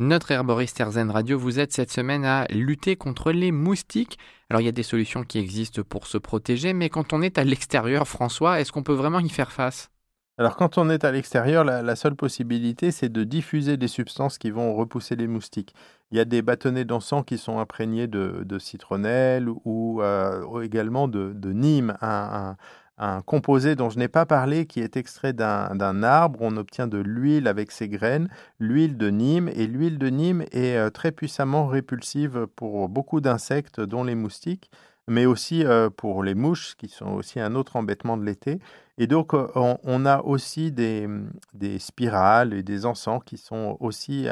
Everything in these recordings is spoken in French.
Notre herboriste Erzen Radio vous aide cette semaine à lutter contre les moustiques. Alors il y a des solutions qui existent pour se protéger, mais quand on est à l'extérieur, François, est-ce qu'on peut vraiment y faire face? Alors quand on est à l'extérieur, la, seule possibilité, c'est de diffuser des substances qui vont repousser les moustiques. Il y a des bâtonnets d'encens qui sont imprégnés de, citronnelle ou euh, également de, Nîmes, composé dont je n'ai pas parlé qui est extrait d'un arbre. On obtient de l'huile avec ses graines, l'huile de Nîmes. Et l'huile de Nîmes est euh, très puissamment répulsive pour beaucoup d'insectes, dont les moustiques mais aussi euh, pour les mouches, qui sont aussi un autre embêtement de l'été. Et donc, euh, on, a aussi des, des, spirales et des encens qui sont aussi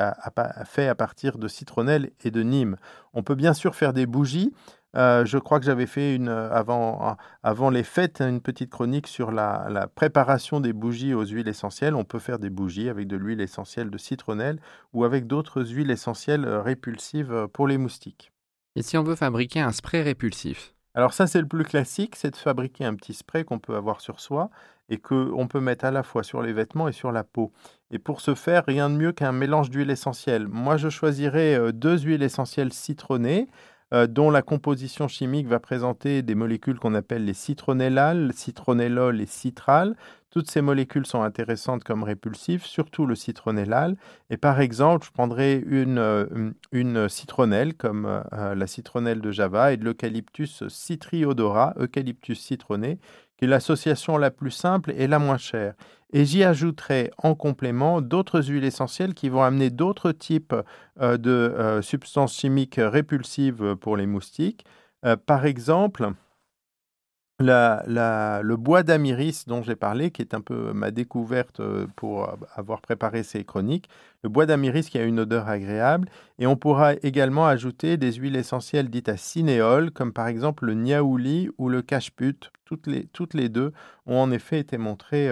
faits à partir de citronnelle et de Nîmes. On peut bien sûr faire des bougies. Euh, je crois que j'avais fait une, avant, avant les fêtes une petite chronique sur la, la, préparation des bougies aux huiles essentielles. On peut faire des bougies avec de l'huile essentielle de citronnelle ou avec d'autres huiles essentielles répulsives pour les moustiques. Et si on veut fabriquer un spray répulsif? Alors ça, c'est le plus classique, c'est de fabriquer un petit spray qu'on peut avoir sur soi et qu'on peut mettre à la fois sur les vêtements et sur la peau. Et pour ce faire, rien de mieux qu'un mélange d'huile essentielle. Moi, je choisirais euh, deux huiles essentielles citronnées euh, dont la composition chimique va présenter des molécules qu'on appelle les citronellales, citronellol et citral. Toutes ces molécules sont intéressantes comme répulsifs, surtout le citronellal. Et par exemple, je prendrais une, euh, une citronnelle comme euh, la citronnelle de Java et de l'eucalyptus citriodora, eucalyptus citronné, qui est l'association la plus simple et la moins chère. Et j'y ajouterai en complément d'autres huiles essentielles qui vont amener d'autres types euh, de euh, substances chimiques répulsives pour les moustiques. Euh, par exemple, le bois d'amiris dont j'ai parlé, qui est un peu ma découverte pour avoir préparé ces chroniques, le bois d'amiris qui a une odeur agréable, et on pourra également ajouter des huiles essentielles dites à cinéole, comme par exemple le niaouli ou le cacheput. Toutes les, toutes les deux ont en effet été montrées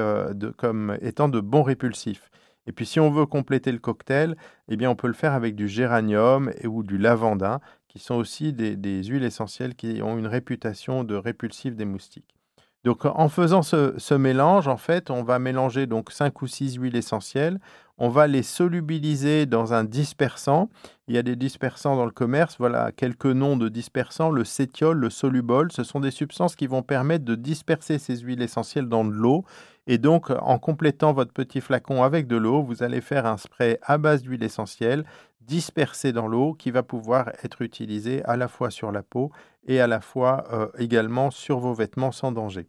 comme étant de bons répulsifs. Et puis si on veut compléter le cocktail, eh bien on peut le faire avec du géranium ou du lavandin, qui sont aussi des, huiles essentielles qui ont une réputation de répulsif des moustiques. Donc en faisant ce, mélange, en fait, on va mélanger donc 5 ou 6 huiles essentielles. On va les solubiliser dans un dispersant. Il y a des dispersants dans le commerce. Voilà quelques noms de dispersants. Le cétiol, le solubol, ce sont des substances qui vont permettre de disperser ces huiles essentielles dans de l'eau. Et donc, en complétant votre petit flacon avec de l'eau, vous allez faire un spray à base d'huile essentielle dispersé dans l'eau qui va pouvoir être utilisé à la fois sur la peau et à la fois euh, également sur vos vêtements sans danger.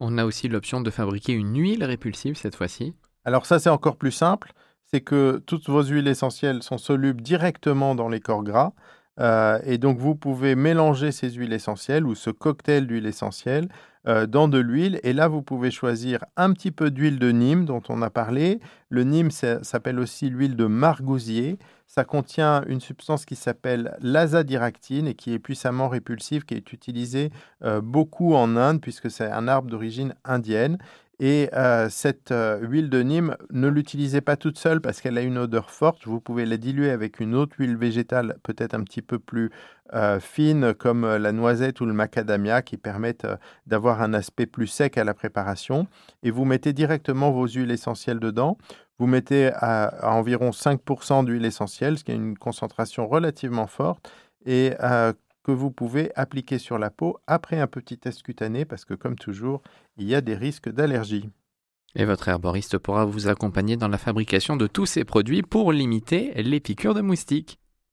On a aussi l'option de fabriquer une huile répulsive cette fois-ci. Alors ça c'est encore plus simple, c'est que toutes vos huiles essentielles sont solubles directement dans les corps gras. Euh, et donc vous pouvez mélanger ces huiles essentielles ou ce cocktail d'huile essentielle dans de l'huile. Et là, vous pouvez choisir un petit peu d'huile de Nîmes dont on a parlé. Le Nîmes s'appelle aussi l'huile de margousier. Ça contient une substance qui s'appelle l'azadiractine et qui est puissamment répulsive, qui est utilisée euh, beaucoup en Inde puisque c'est un arbre d'origine indienne. Et euh, cette euh, huile de Nîmes, ne l'utilisez pas toute seule parce qu'elle a une odeur forte. Vous pouvez la diluer avec une autre huile végétale, peut-être un petit peu plus euh, fine, comme la noisette ou le macadamia, qui permettent d'avoir un aspect plus sec à la préparation. Et vous mettez directement vos huiles essentielles dedans. Vous mettez à, environ 5% d'huile essentielle, ce qui est une concentration relativement forte. Et que vous pouvez appliquer sur la peau après un petit test cutané parce que comme toujours, il y a des risques d'allergie. Et votre herboriste pourra vous accompagner dans la fabrication de tous ces produits pour limiter les piqûres de moustiques.